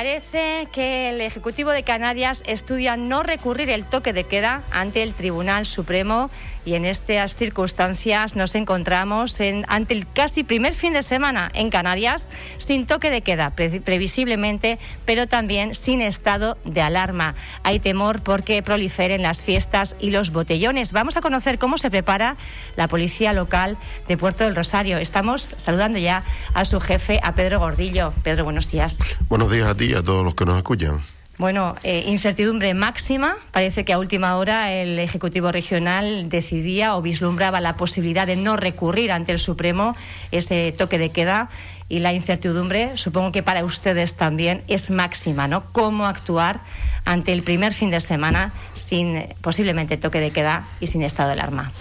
Parece que el Ejecutivo de Canarias estudia no recurrir el toque de queda ante el Tribunal Supremo y en estas circunstancias nos encontramos en, ante el casi primer fin de semana en Canarias sin toque de queda, previsiblemente, pero también sin estado de alarma. Hay temor porque proliferen las fiestas y los botellones. Vamos a conocer cómo se prepara la policía local de Puerto del Rosario. Estamos saludando ya a su jefe, a Pedro Gordillo. Pedro, buenos días. Buenos días a ti a todos los que nos escuchan. Bueno, eh, incertidumbre máxima. Parece que a última hora el Ejecutivo Regional decidía o vislumbraba la posibilidad de no recurrir ante el Supremo ese toque de queda y la incertidumbre, supongo que para ustedes también es máxima, ¿no? ¿Cómo actuar ante el primer fin de semana sin posiblemente toque de queda y sin estado de alarma?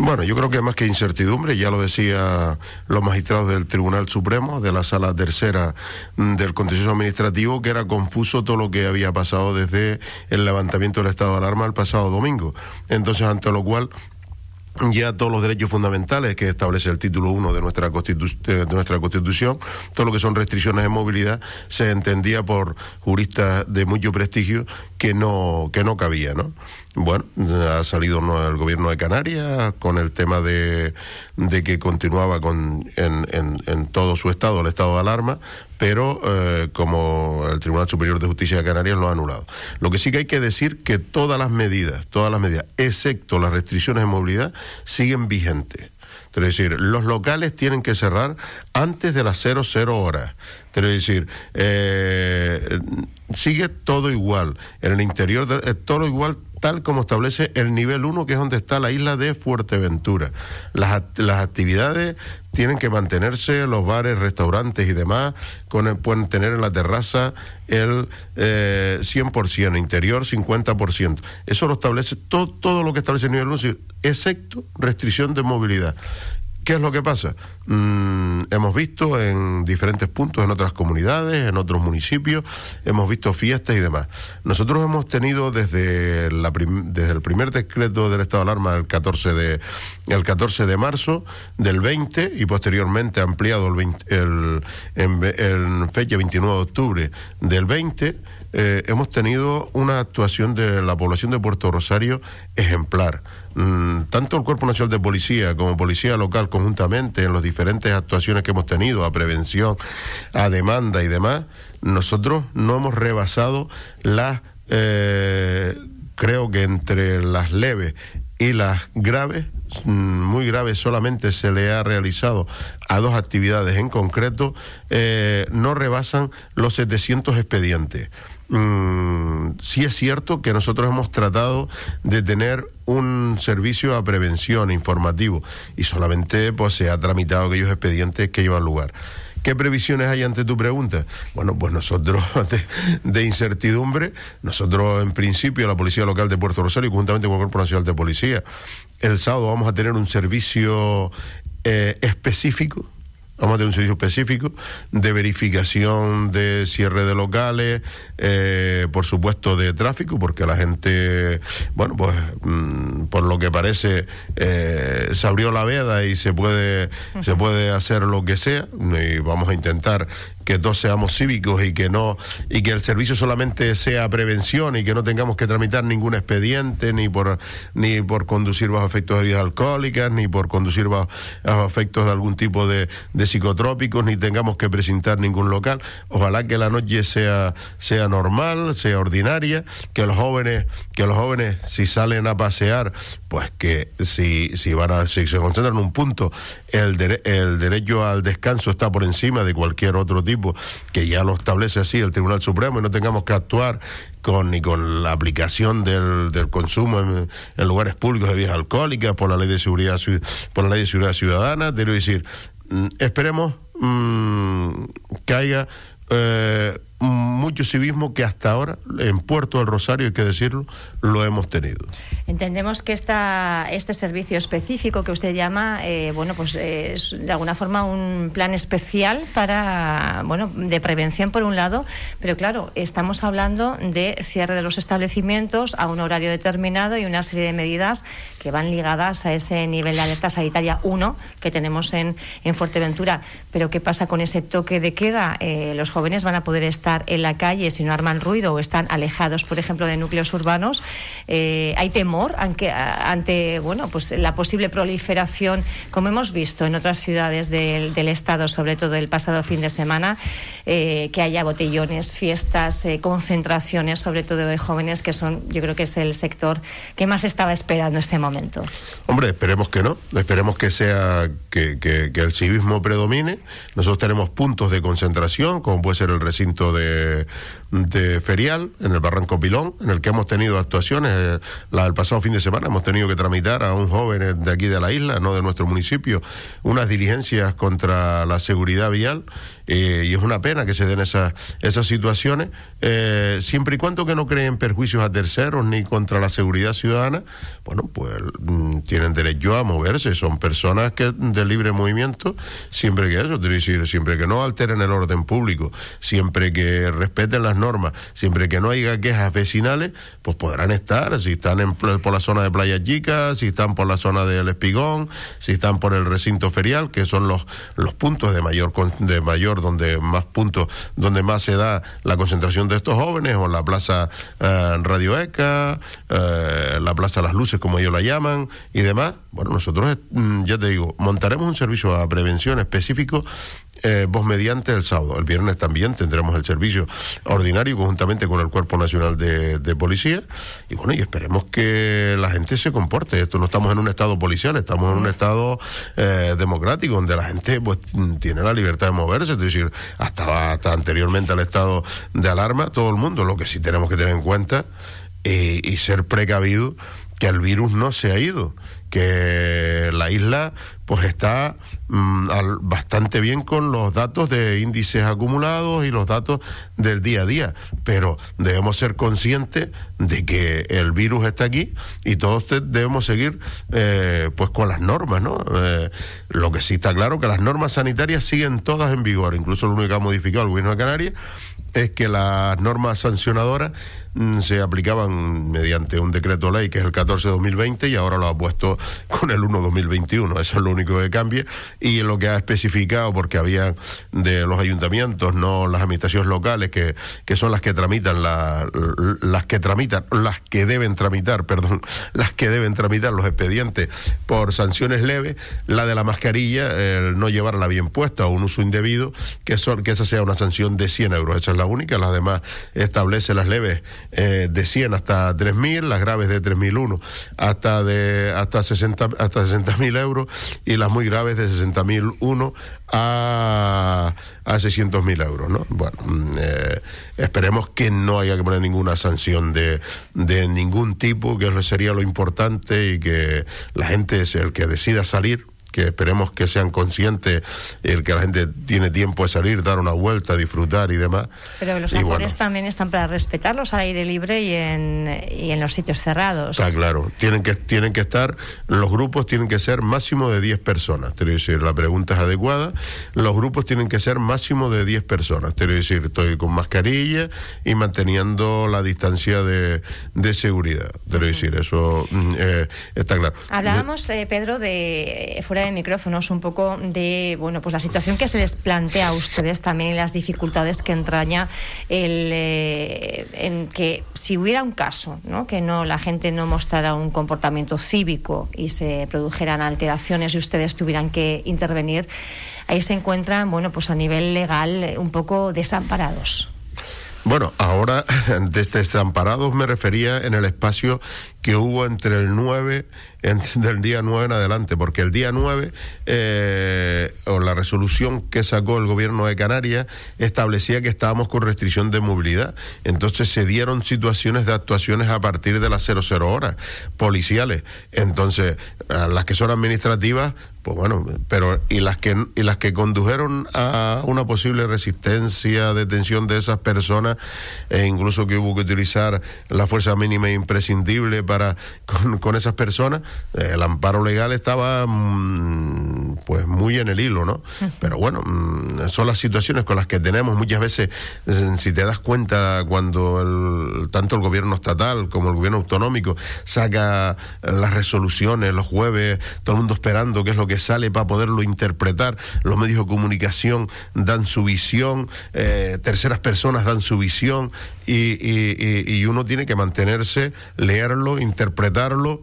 Bueno, yo creo que más que incertidumbre, ya lo decía los magistrados del Tribunal Supremo, de la Sala Tercera mm, del Contencioso Administrativo, que era confuso todo lo que había pasado desde el levantamiento del estado de alarma el pasado domingo. Entonces, ante lo cual ya todos los derechos fundamentales que establece el título 1 de nuestra, de nuestra Constitución, todo lo que son restricciones de movilidad, se entendía por juristas de mucho prestigio que no, que no cabía, ¿no? Bueno, ha salido el gobierno de Canarias con el tema de, de que continuaba con, en, en, todo su estado el estado de alarma, pero eh, como el Tribunal Superior de Justicia de Canarias lo ha anulado. Lo que sí que hay que decir que todas las medidas, todas las medidas, excepto las restricciones de movilidad, siguen vigentes. Es decir, los locales tienen que cerrar antes de las 00 horas. Es decir, eh, sigue todo igual. En el interior, de, todo igual tal como establece el nivel 1, que es donde está la isla de Fuerteventura. Las, las actividades tienen que mantenerse, los bares, restaurantes y demás, con pueden tener en la terraza el eh, 100%, interior 50%. Eso lo establece todo, todo lo que establece el nivel 1, excepto restricción de movilidad. ¿Qué es lo que pasa? Mm, hemos visto en diferentes puntos, en otras comunidades, en otros municipios, hemos visto fiestas y demás. Nosotros hemos tenido desde, la desde el primer decreto del estado de alarma el 14 de, el 14 de marzo del 20 y posteriormente ampliado el, el en, fecha 29 de octubre del 20, eh, hemos tenido una actuación de la población de Puerto Rosario ejemplar. Mm, tanto el Cuerpo Nacional de Policía como Policía Local conjuntamente en las diferentes actuaciones que hemos tenido a prevención, a demanda y demás, nosotros no hemos rebasado las, eh, creo que entre las leves y las graves, mm, muy graves solamente se le ha realizado a dos actividades en concreto, eh, no rebasan los 700 expedientes. Mm, sí es cierto que nosotros hemos tratado de tener un servicio a prevención informativo y solamente pues se ha tramitado aquellos expedientes que llevan lugar. ¿Qué previsiones hay ante tu pregunta? Bueno, pues nosotros, de, incertidumbre, nosotros en principio, la Policía Local de Puerto Rosario, conjuntamente con el Cuerpo Nacional de Policía, el sábado vamos a tener un servicio eh, específico Vamos a tener un servicio específico de verificación de cierre de locales, eh, por supuesto de tráfico, porque la gente, bueno, pues mm, por lo que parece eh, se abrió la veda y se puede, se puede hacer lo que sea y vamos a intentar que todos seamos cívicos y que no y que el servicio solamente sea prevención y que no tengamos que tramitar ningún expediente ni por ni por conducir bajo efectos de bebidas alcohólicas ni por conducir bajo, efectos de algún tipo de, de, psicotrópicos ni tengamos que presentar ningún local. Ojalá que la noche sea sea normal sea ordinaria que los jóvenes que los jóvenes si salen a pasear pues que si si van a si se concentran en un punto el, el derecho al descanso está por encima de cualquier otro tipo, que ya lo establece así el Tribunal Supremo y no tengamos que actuar con ni con la aplicación del, consumo en, lugares públicos de bebidas alcohólicas por la ley de seguridad por la ley de seguridad ciudadana, debo decir, mm, esperemos mmm, que eh, mucho civismo que hasta ahora en Puerto del Rosario, hay que decirlo, lo hemos tenido. Entendemos que esta, este servicio específico que usted llama, eh, bueno, pues es de alguna forma un plan especial para, bueno, de prevención por un lado, pero claro, estamos hablando de cierre de los establecimientos a un horario determinado y una serie de medidas que van ligadas a ese nivel de alerta sanitaria 1 que tenemos en, en Fuerteventura. Pero ¿qué pasa con ese toque de queda? Eh, los jóvenes van a poder estar en la calle si no arman ruido o están alejados, por ejemplo, de núcleos urbanos. Eh, hay temor ante, ante, bueno, pues la posible proliferación, como hemos visto en otras ciudades del, Estado, sobre todo el pasado fin de semana, eh, que haya botellones, fiestas, eh, concentraciones, sobre todo de jóvenes, que son, yo creo que es el sector que más estaba esperando este momento. Hombre, esperemos que no, esperemos que sea que, que, que el civismo predomine. Nosotros tenemos puntos de concentración, como puede ser el recinto de, de Ferial, en el Barranco Pilón, en el que hemos tenido actuaciones. Eh, la del pasado fin de semana hemos tenido que tramitar a un joven de aquí de la isla, no de nuestro municipio, unas diligencias contra la seguridad vial. Eh, y es una pena que se den esas, esas situaciones, eh, siempre y cuando que no creen perjuicios a terceros ni contra la seguridad ciudadana, bueno, pues mm, tienen derecho a moverse, son personas que de libre movimiento, siempre que eso, decir, siempre que no alteren el orden público, siempre que respeten las normas, siempre que no haya quejas vecinales, pues podrán estar, si están en, por la zona de Playa Chica, si están por la zona del Espigón, si están por el recinto ferial, que son los, los puntos de mayor, de mayor, donde más puntos, donde más se da la concentración de estos jóvenes, o la plaza eh, Radio ECA, eh, la plaza Las Luces, como ellos la llaman, y demás. Bueno, nosotros, mm, ya te digo, montaremos un servicio a prevención específico eh, vos mediante el sábado. El viernes también tendremos el servicio ordinario conjuntamente con el Cuerpo Nacional de, Policía. Y bueno, y esperemos que la gente se comporte. Esto no estamos en un estado policial, estamos en un estado eh, democrático donde la gente pues tiene la libertad de moverse. Es decir, hasta, anteriormente al estado de alarma, todo el mundo. Lo que sí tenemos que tener en cuenta eh, y ser precavido que el virus no se ha ido que la isla pues está mm, bastante bien con los datos de índices acumulados y los datos del día a día, pero debemos ser conscientes de que el virus está aquí y todos debemos seguir eh, pues con las normas, ¿no? Eh, lo que sí está claro que las normas sanitarias siguen todas en vigor, incluso lo único que ha modificado el gobierno de Canarias es que las normas sancionadoras mm, se aplicaban mediante un decreto ley que es el 14 2020 y ahora lo ha puesto con el 1 2021. Eso es lo único que cambia y lo que ha especificado porque había de los ayuntamientos, no las administraciones locales que, que son las que tramitan la, las que tramitan, las que deben tramitar, perdón, las que deben tramitar los expedientes por sanciones leves, la de la mascarilla, el no llevarla bien puesta o un uso indebido, que, que esa sea una sanción de 100 euros. Esa es la única, las demás establece las leves eh, de 100 hasta 3.000, las graves de 3.001 hasta de hasta 60 hasta 60.000 euros y las muy graves de 60.001 a a 600.000 euros, ¿no? Bueno, mm, eh, esperemos que no haya que poner ninguna sanción de, de ningún tipo, que sería lo importante y que la gente es el que decida salir que esperemos que sean conscientes el que la gente tiene tiempo de salir, dar una vuelta, disfrutar y demás. Pero los aforos también están para respetarlos al aire libre y en, y en los sitios cerrados. Está claro, tienen que, tienen que estar, los grupos tienen que ser máximo de 10 personas, quiero decir, la pregunta es adecuada, los grupos tienen que ser máximo de 10 personas, quiero decir, estoy con mascarilla y manteniendo la distancia de, de seguridad, quiero decir, eso mm, eh, está claro. Hablábamos, eh, Pedro, de de micrófonos un poco de bueno pues la situación que se les plantea a ustedes también y las dificultades que entraña el eh, en que si hubiera un caso ¿no? que no la gente no mostrara un comportamiento cívico y se produjeran alteraciones y ustedes tuvieran que intervenir ahí se encuentran bueno pues a nivel legal un poco desamparados bueno, ahora desde desamparados me refería en el espacio que hubo entre el 9, del día 9 en adelante, porque el día 9, eh, o la resolución que sacó el gobierno de Canarias, establecía que estábamos con restricción de movilidad. Entonces se dieron situaciones de actuaciones a partir de las 00 horas, policiales. Entonces, las que son administrativas, pues bueno, pero y las que y las que condujeron a una posible resistencia, detención de esas personas, e incluso que hubo que utilizar la fuerza mínima imprescindible para con, esas personas, eh, el amparo legal estaba mm, pues muy en el hilo, ¿no? Pero bueno, mm, son las situaciones con las que tenemos muchas veces, si te das cuenta cuando el, tanto el gobierno estatal como el gobierno autonómico saca las resoluciones los jueves, todo el mundo esperando qué es lo que sale para poderlo interpretar, los medios de comunicación dan su visión, eh, terceras personas dan su visión y, y uno tiene que mantenerse, leerlo, interpretarlo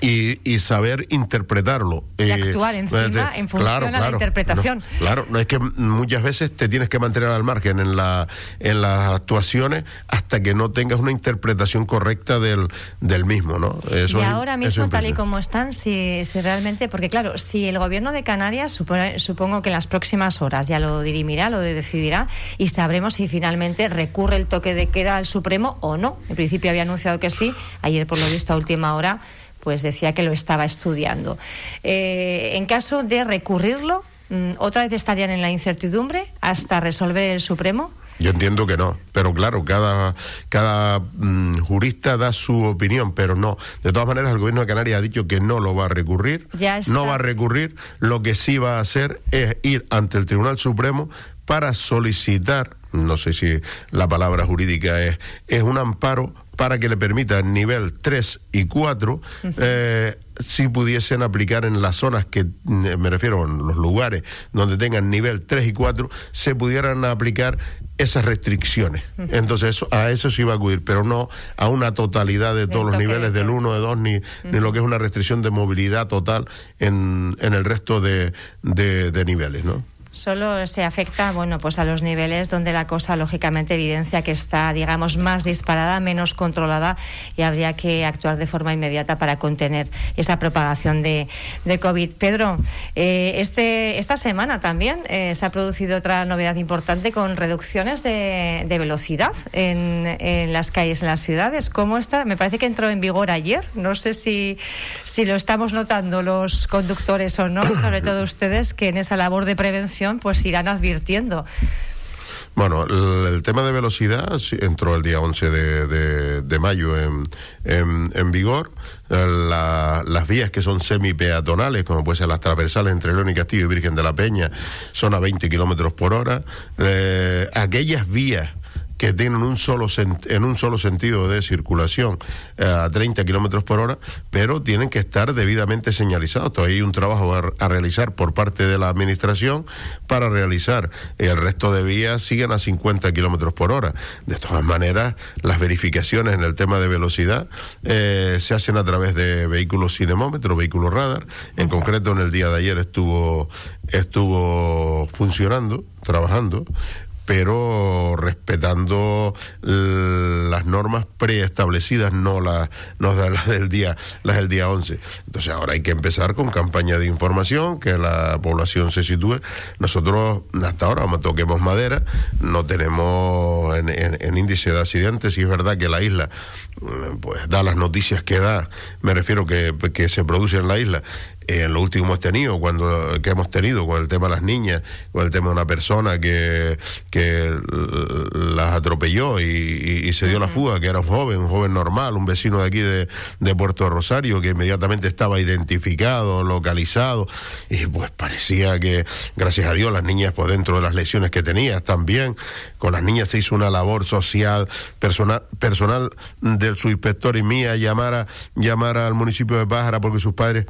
y, saber interpretarlo. Y eh, actuar encima en función de la interpretación. claro, no es que muchas veces te tienes que mantener al margen en, la, en las actuaciones hasta que no tengas una interpretación correcta del, del mismo, ¿no? y ahora mismo, tal y como están, si, si realmente, porque claro, si el gobierno de Canarias, supongo que en las próximas horas ya lo dirimirá, lo decidirá, y sabremos si finalmente recurre el toque de queda al Supremo o no. En principio había anunciado que sí, ayer por lo visto a última hora pues decía que lo estaba estudiando. Eh, en caso de recurrirlo, mm, ¿otra vez estarían en la incertidumbre hasta resolver el Supremo? Yo entiendo que no, pero claro, cada, cada mm, jurista da su opinión, pero no. De todas maneras, el gobierno de Canarias ha dicho que no lo va a recurrir, no va a recurrir, lo que sí va a hacer es ir ante el Tribunal Supremo para solicitar, no sé si la palabra jurídica es, es un amparo para que le permita nivel 3 y 4 eh, si pudiesen aplicar en las zonas que, eh, me refiero, en los lugares donde tengan nivel 3 y 4, se pudieran aplicar esas restricciones. Entonces, a eso se iba a acudir, pero no a una totalidad de todos los niveles del 1, de 2, ni, ni lo que es una restricción de movilidad total en, en el resto de, de, de niveles, ¿no? Solo se afecta, bueno, pues a los niveles donde la cosa lógicamente evidencia que está, digamos, más disparada, menos controlada y habría que actuar de forma inmediata para contener esa propagación de, COVID. Pedro, eh, este, esta semana también eh, se ha producido otra novedad importante con reducciones de, velocidad en, en, las calles, en las ciudades. ¿Cómo está? Me parece que entró en vigor ayer. No sé si, si lo estamos notando los conductores o no, sobre todo ustedes que en esa labor de prevención pues irán advirtiendo. Bueno, el, tema de velocidad entró el día 11 de, mayo en, en, vigor. las vías que son semi-peatonales, como puede ser las transversales entre León y Castillo y Virgen de la Peña, son a 20 kilómetros por hora. Eh, aquellas vías que tienen un solo en un solo sentido de circulación eh, a 30 kilómetros por hora, pero tienen que estar debidamente señalizados. Todavía hay un trabajo a, realizar por parte de la administración para realizar. El resto de vías siguen a 50 kilómetros por hora. De todas maneras, las verificaciones en el tema de velocidad eh, se hacen a través de vehículos cinemómetros, vehículos radar. En concreto, en el día de ayer estuvo estuvo funcionando, trabajando pero respetando las normas preestablecidas, no las, no las del día, las del día 11. Entonces ahora hay que empezar con campaña de información, que la población se sitúe. Nosotros hasta ahora, como toquemos madera, no tenemos en, índice de accidentes, y es verdad que la isla mm, pues da las noticias que da, me refiero que, que se produce en la isla, en lo último hemos tenido, cuando, que hemos tenido con el tema de las niñas, con el tema de una persona que, que las atropelló y, se dio la fuga, que era un joven, un joven normal, un vecino de aquí de, de Puerto Rosario, que inmediatamente estaba identificado, localizado, y pues parecía que, gracias a Dios, las niñas, pues dentro de las lesiones que tenía, también, con las niñas se hizo una labor social, personal, personal del subinspector y mía, llamar, a, llamar al municipio de Pájara porque sus padres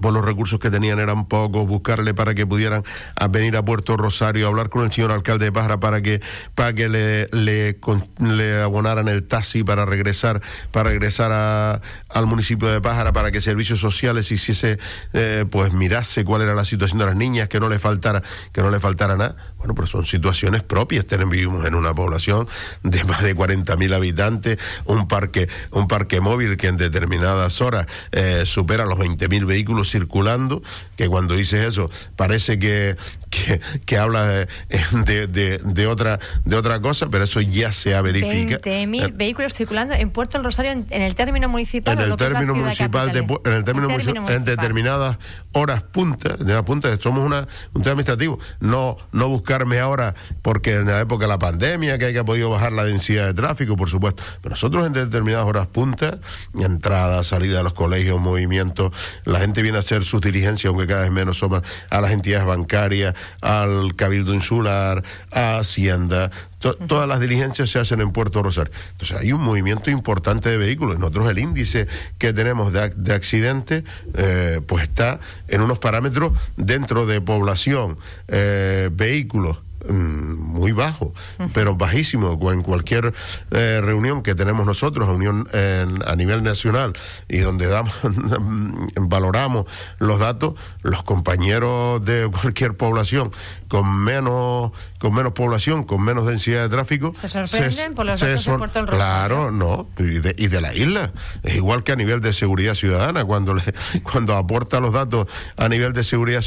por los recursos que tenían eran pocos, buscarle para que pudieran venir a Puerto Rosario, hablar con el señor alcalde de Pájara para que, para que le, le, abonaran el taxi para regresar, para regresar a, al municipio de Pájara, para que servicios sociales hiciese, eh, pues mirase cuál era la situación de las niñas, que no le faltara, que no le faltara nada. Bueno, pero son situaciones propias. Tenemos, vivimos en una población de más de 40.000 habitantes, un parque, un parque móvil que en determinadas horas eh, supera los 20.000 vehículos circulando, que cuando dices eso parece que, que, habla de, de, otra, de otra cosa, pero eso ya se ha verificado. 20.000 eh, vehículos circulando en Puerto del Rosario en, el término municipal. En el término municipal, de, en el término, municipal, en determinadas horas puntas, de una punta, somos una, un tema administrativo. No, no buscarme ahora, porque en la época de la pandemia, que hay que ha podido bajar la densidad de tráfico, por supuesto. Pero nosotros en determinadas horas puntas, entrada, salida de los colegios, movimientos, la gente viene a hacer sus diligencias, aunque cada vez menos son a las entidades bancarias, al Cabildo Insular, a Hacienda, todas las diligencias se hacen en Puerto Rosario. Entonces hay un movimiento importante de vehículos. Nosotros el índice que tenemos de, de accidentes eh, pues está en unos parámetros dentro de población, eh, vehículos muy bajo, pero bajísimo. En cualquier eh, reunión que tenemos nosotros, reunión a nivel nacional y donde damos, valoramos los datos, los compañeros de cualquier población con menos con menos población, con menos densidad de tráfico. ¿Se sorprenden por los datos de Puerto Rosario? Claro, no, y de, y de, la isla. Es igual que a nivel de seguridad ciudadana, cuando, le, cuando aporta los datos a nivel de seguridad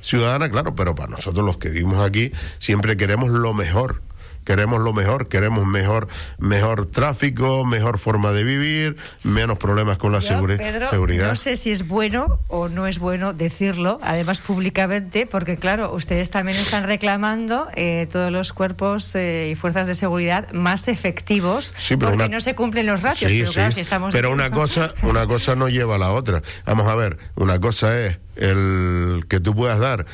ciudadana, claro, pero para nosotros los que vivimos aquí siempre queremos lo mejor queremos lo mejor, queremos mejor, mejor tráfico, mejor forma de vivir, menos problemas con la seguridad. No sé si es bueno o no es bueno decirlo, además públicamente, porque claro, ustedes también están reclamando eh, todos los cuerpos eh, y fuerzas de seguridad más efectivos, porque no se cumplen los ratios. pero claro, si estamos pero una cosa, una cosa no lleva a la otra. Vamos a ver, una cosa es el que tú puedas dar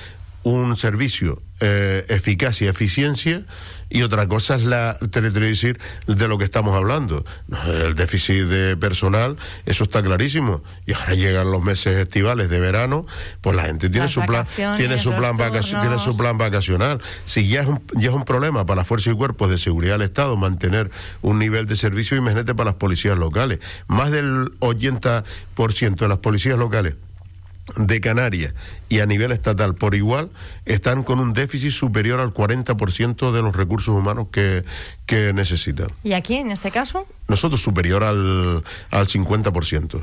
un servicio eh, eficacia y eficiencia y otra cosa es la, decir, de lo que estamos hablando. El déficit de personal, eso está clarísimo. Y ahora llegan los meses estivales de verano, pues la gente tiene su plan, tiene su plan, tiene su plan vacacional. Si ya es, un, ya es un problema para las fuerzas y cuerpos de seguridad del Estado mantener un nivel de servicio, imagínate para las policías locales. Más del 80% de las policías locales de Canarias y a nivel estatal por igual están con un déficit superior al 40% de los recursos humanos que, que necesitan. ¿Y aquí en este caso? Nosotros superior al, al 50%.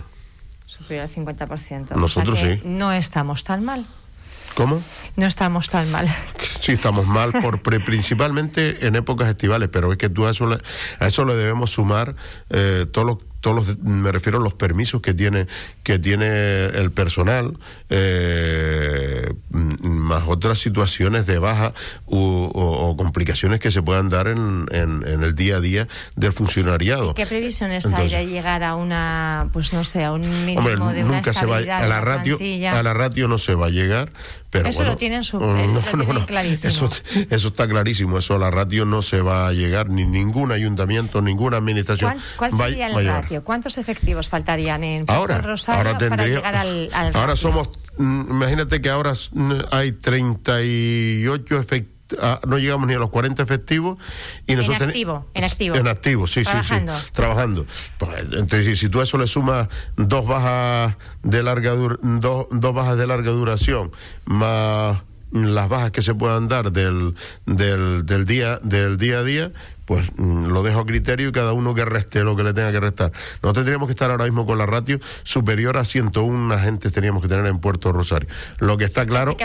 Superior al 50%. Nosotros sí. No estamos tan mal. ¿Cómo? No estamos tan mal. Sí, estamos mal por principalmente en épocas estivales, pero es que tú a eso le, a eso le debemos sumar eh, todos los todos los, me refiero a los permisos que tiene que tiene el personal eh, más otras situaciones de baja o, complicaciones que se puedan dar en, en, el día a día del funcionariado. ¿qué previsiones hay de llegar a una pues no sé a un mínimo de nunca se va a la ratio a la ratio no se va a llegar pero eso lo tienen, su, no, clarísimo. Eso, eso, está clarísimo. Eso a la ratio no se va a llegar, ni ningún ayuntamiento, ninguna administración. ¿Cuál, sería el ratio? ¿Cuántos efectivos faltarían en ahora, Rosario ahora para llegar al, Ahora somos, mm, imagínate que ahora hay 38 efectivos No llegamos ni a los 40 efectivos y nosotros en activo, en activo. En activo, sí, sí, sí. Trabajando. Pues, entonces, si tú a eso le sumas dos bajas de larga dos, dos bajas de larga duración más las bajas que se puedan dar del, del, del día del día a día pues mm, lo dejo a criterio y cada uno que reste lo que le tenga que restar. No tendríamos que estar ahora mismo con la ratio superior a 101 agentes teníamos que tener en Puerto Rosario. Lo que está claro,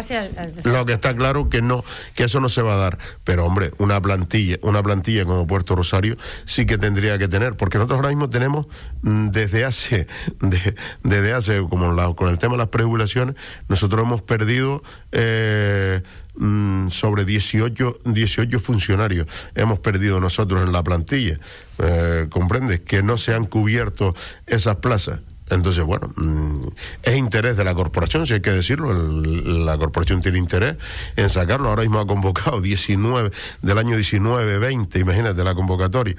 lo que está claro que no, que eso no se va a dar. Pero hombre, una plantilla, una plantilla como Puerto Rosario sí que tendría que tener, porque nosotros ahora mismo tenemos mm, desde hace, desde hace como con el tema de las prejubilaciones, nosotros hemos perdido eh, Mm, sobre 18, 18 funcionarios hemos perdido nosotros en la plantilla. Eh, ¿Comprendes? Que no se han cubierto esas plazas. Entonces, bueno, mm, es interés de la corporación, si hay que decirlo. la corporación tiene interés en sacarlo. Ahora mismo ha convocado 19, del año 19, 20, imagínate la convocatoria.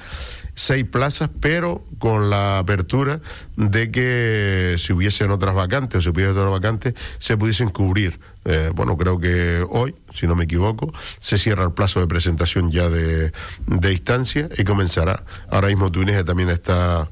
Seis plazas, pero con la apertura de que si hubiesen otras vacantes o si hubiesen otras vacantes, se pudiesen cubrir. Eh, bueno, creo que hoy, si no me equivoco, se cierra el plazo de presentación ya de, de instancia y comenzará. Ahora mismo Túnez también está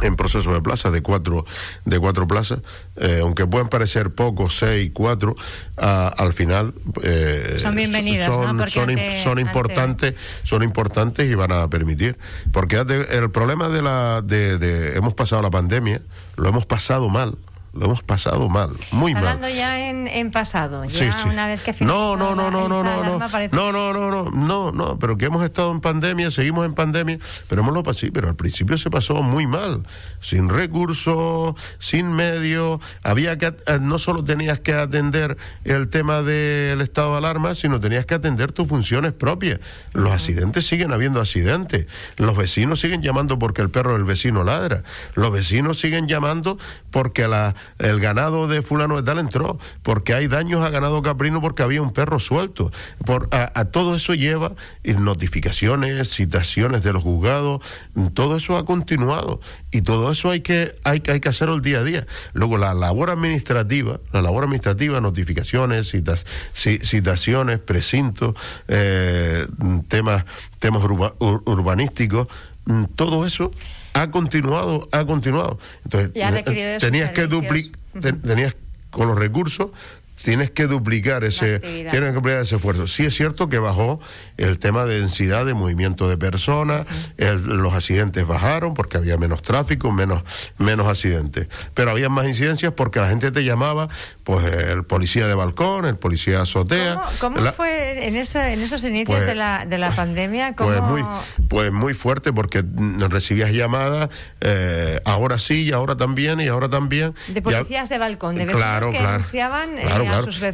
en proceso de plazas, de cuatro, de cuatro plazas, eh, aunque puedan parecer pocos, seis, cuatro, al final eh, son bienvenidas, son, son, importantes, son importantes y van a permitir. Porque el problema de la, de, de, hemos pasado la pandemia, lo hemos pasado mal lo hemos pasado mal, muy mal. Hablando ya en, pasado, ya una vez que no, no, no, no, no, no, no, no, no, no, no, no, no, pero que hemos estado en pandemia, seguimos en pandemia, pero hemos lo pasado, pero al principio se pasó muy mal, sin recursos, sin medios, había que, eh, no solo tenías que atender el tema del estado de alarma, sino tenías que atender tus funciones propias. Los accidentes siguen habiendo accidentes, los vecinos siguen llamando porque el perro del vecino ladra, los vecinos siguen llamando porque la el ganado de fulano de tal entró, porque hay daños a ganado caprino porque había un perro suelto. Por, a, todo eso lleva notificaciones, citaciones de los juzgados, todo eso ha continuado y todo eso hay que, hay, hay que hacerlo el día a día. Luego la labor administrativa, la labor administrativa, notificaciones, citas, citaciones, precintos, eh, temas, temas urbanísticos, mm, todo eso ha continuado, ha continuado. Entonces, eh, tenías que duplicar, tenías con los recursos tienes que duplicar ese tienes que duplicar ese esfuerzo. Sí es cierto que bajó el tema de densidad de movimiento de personas, los accidentes bajaron porque había menos tráfico, menos menos accidentes, pero había más incidencias porque la gente te llamaba, pues el policía de balcón, el policía azotea. ¿Cómo, fue en, esos inicios pues, de, la, de la pandemia? Pues muy pues muy fuerte porque recibías llamadas eh, ahora sí y ahora también y ahora también. De policías de balcón, de claro, que claro,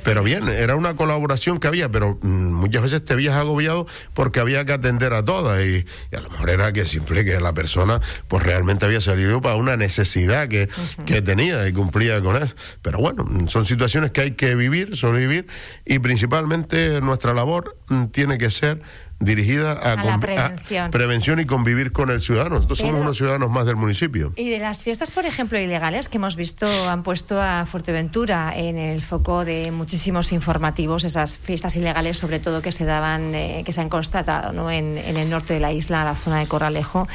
pero bien, era una colaboración que había, pero mm, muchas veces te habías agobiado porque había que atender a todas y, a lo mejor era que siempre que la persona pues realmente había salido para una necesidad que, que tenía y cumplía con eso. Pero bueno, son situaciones que hay que vivir, sobrevivir y principalmente nuestra labor mm, tiene que ser dirigida a, la prevención. prevención y convivir con el ciudadano. Nosotros somos unos ciudadanos más del municipio. Y de las fiestas, por ejemplo, ilegales que hemos visto, han puesto a Fuerteventura en el foco de muchísimos informativos, esas fiestas ilegales, sobre todo que se daban, eh, que se han constatado ¿no? en, el norte de la isla, la zona de Corralejo.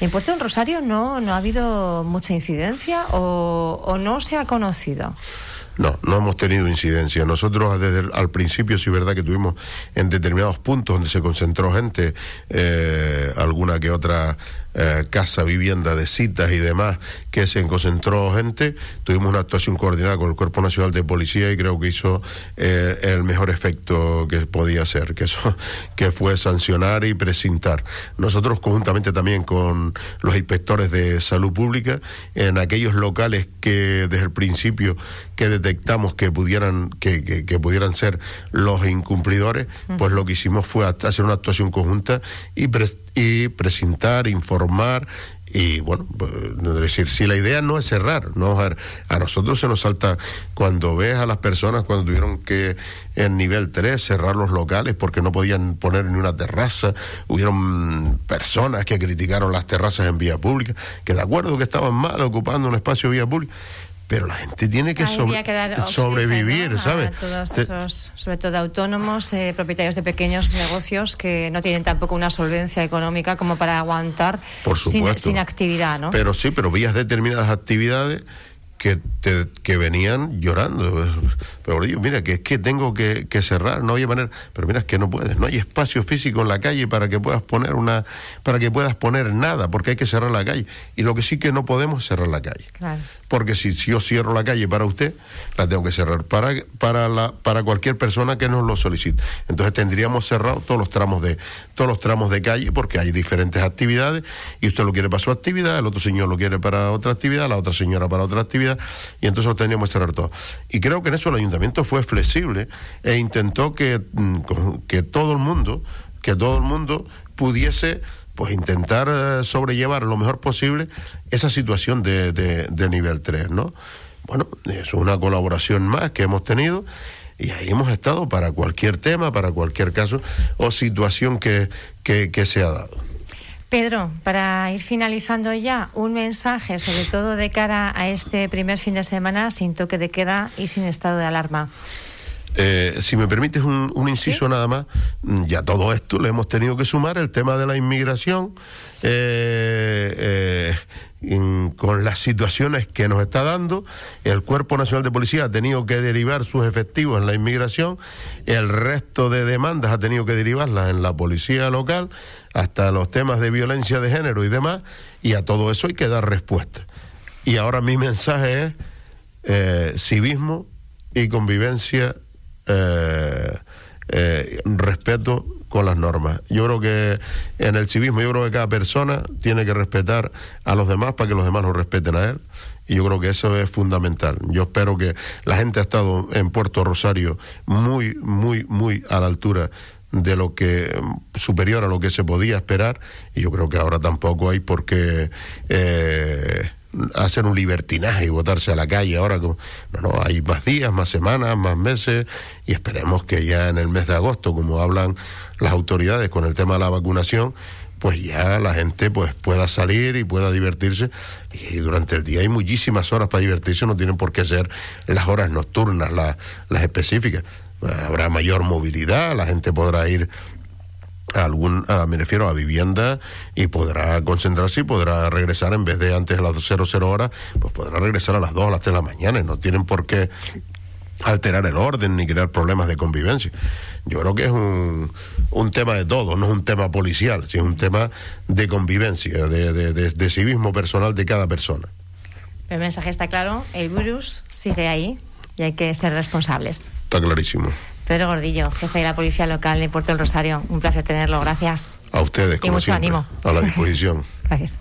En Puerto del Rosario no, no ha habido mucha incidencia o, o no se ha conocido. No, no hemos tenido incidencia. Nosotros desde al principio sí es verdad que tuvimos en determinados puntos donde se concentró gente, eh, alguna que otra eh, casa, vivienda de citas y demás, que se concentró gente. Tuvimos una actuación coordinada con el Cuerpo Nacional de Policía y creo que hizo eh, el mejor efecto que podía hacer, que, eso, que fue sancionar y precintar. Nosotros conjuntamente también con los inspectores de salud pública, en aquellos locales que desde el principio que detectamos que pudieran, que, que, pudieran ser los incumplidores, pues lo que hicimos fue hacer una actuación conjunta y y presentar, informar y bueno, pues, es decir, si la idea no es cerrar, no a nosotros se nos salta cuando ves a las personas cuando tuvieron que en nivel 3 cerrar los locales porque no podían poner ni una terraza, hubieron personas que criticaron las terrazas en vía pública, que de acuerdo que estaban mal ocupando un espacio vía pública, pero la gente tiene que, sobrevivir, ¿sabes? sobre todo autónomos, eh, propietarios de pequeños negocios que no tienen tampoco una solvencia económica como para aguantar sin, sin, actividad, ¿no? Pero sí, pero vías determinadas actividades que, te, que venían llorando. Pero digo, mira, que es que tengo que, que, cerrar, no hay manera. Pero mira, es que no puedes, no hay espacio físico en la calle para que puedas poner una, para que puedas poner nada, porque hay que cerrar la calle. Y lo que sí que no podemos es cerrar la calle. Porque si, si, yo cierro la calle para usted, la tengo que cerrar para, para, la, para cualquier persona que nos lo solicite. Entonces tendríamos cerrado todos los tramos de, todos los tramos de calle, porque hay diferentes actividades, y usted lo quiere para su actividad, el otro señor lo quiere para otra actividad, la otra señora para otra actividad, y entonces lo tendríamos que cerrar todo. Y creo que en eso el ayuntamiento fue flexible e intentó que, mm, que todo el mundo, que todo el mundo pudiese pues intentar eh, sobrellevar lo mejor posible esa situación de, de, nivel 3, ¿no? Bueno, es una colaboración más que hemos tenido y ahí hemos estado para cualquier tema, para cualquier caso o situación que, que, que se ha dado. Pedro, para ir finalizando ya, un mensaje sobre todo de cara a este primer fin de semana sin toque de queda y sin estado de alarma. Eh, si me permites un, inciso nada más, mm, ya todo esto le hemos tenido que sumar el tema de la inmigración. Eh, eh, con las situaciones que nos está dando, el Cuerpo Nacional de Policía ha tenido que derivar sus efectivos en la inmigración, el resto de demandas ha tenido que derivarlas en la policía local, hasta los temas de violencia de género y demás, y a todo eso hay que dar respuesta. Y ahora mi mensaje es eh, civismo y convivencia, eh, eh, respeto con las normas. Yo creo que en el civismo, yo creo que cada persona tiene que respetar a los demás para que los demás lo respeten a él. Y yo creo que eso es fundamental. Yo espero que la gente ha estado en Puerto Rosario muy, muy, muy a la altura de lo que superior a lo que se podía esperar y yo creo que ahora tampoco hay por qué eh, hacer un libertinaje y botarse a la calle ahora. No, no, hay más días, más semanas, más meses y esperemos que ya en el mes de agosto, como hablan las autoridades con el tema de la vacunación, pues ya la gente pues pueda salir y pueda divertirse. Y durante el día hay muchísimas horas para divertirse no tienen por qué ser las horas nocturnas las, específicas. Habrá mayor movilidad la gente podrá ir a algún, me refiero a vivienda y podrá concentrarse y podrá regresar en vez de antes de las 00 horas, pues podrá regresar a las 2 a las 3 de la mañana y no tienen por qué alterar el orden ni crear problemas de convivencia. Yo creo que es un, un tema de todo, no es un tema policial, sino un tema de convivencia, de, de, de, de civismo personal de cada persona. El mensaje está claro, el virus sigue ahí y hay que ser responsables. Está clarísimo. Pedro Gordillo, jefe de la Policía Local de Puerto del Rosario. Un placer tenerlo, gracias. A ustedes, como y mucho siempre, ánimo. A la disposición. gracias.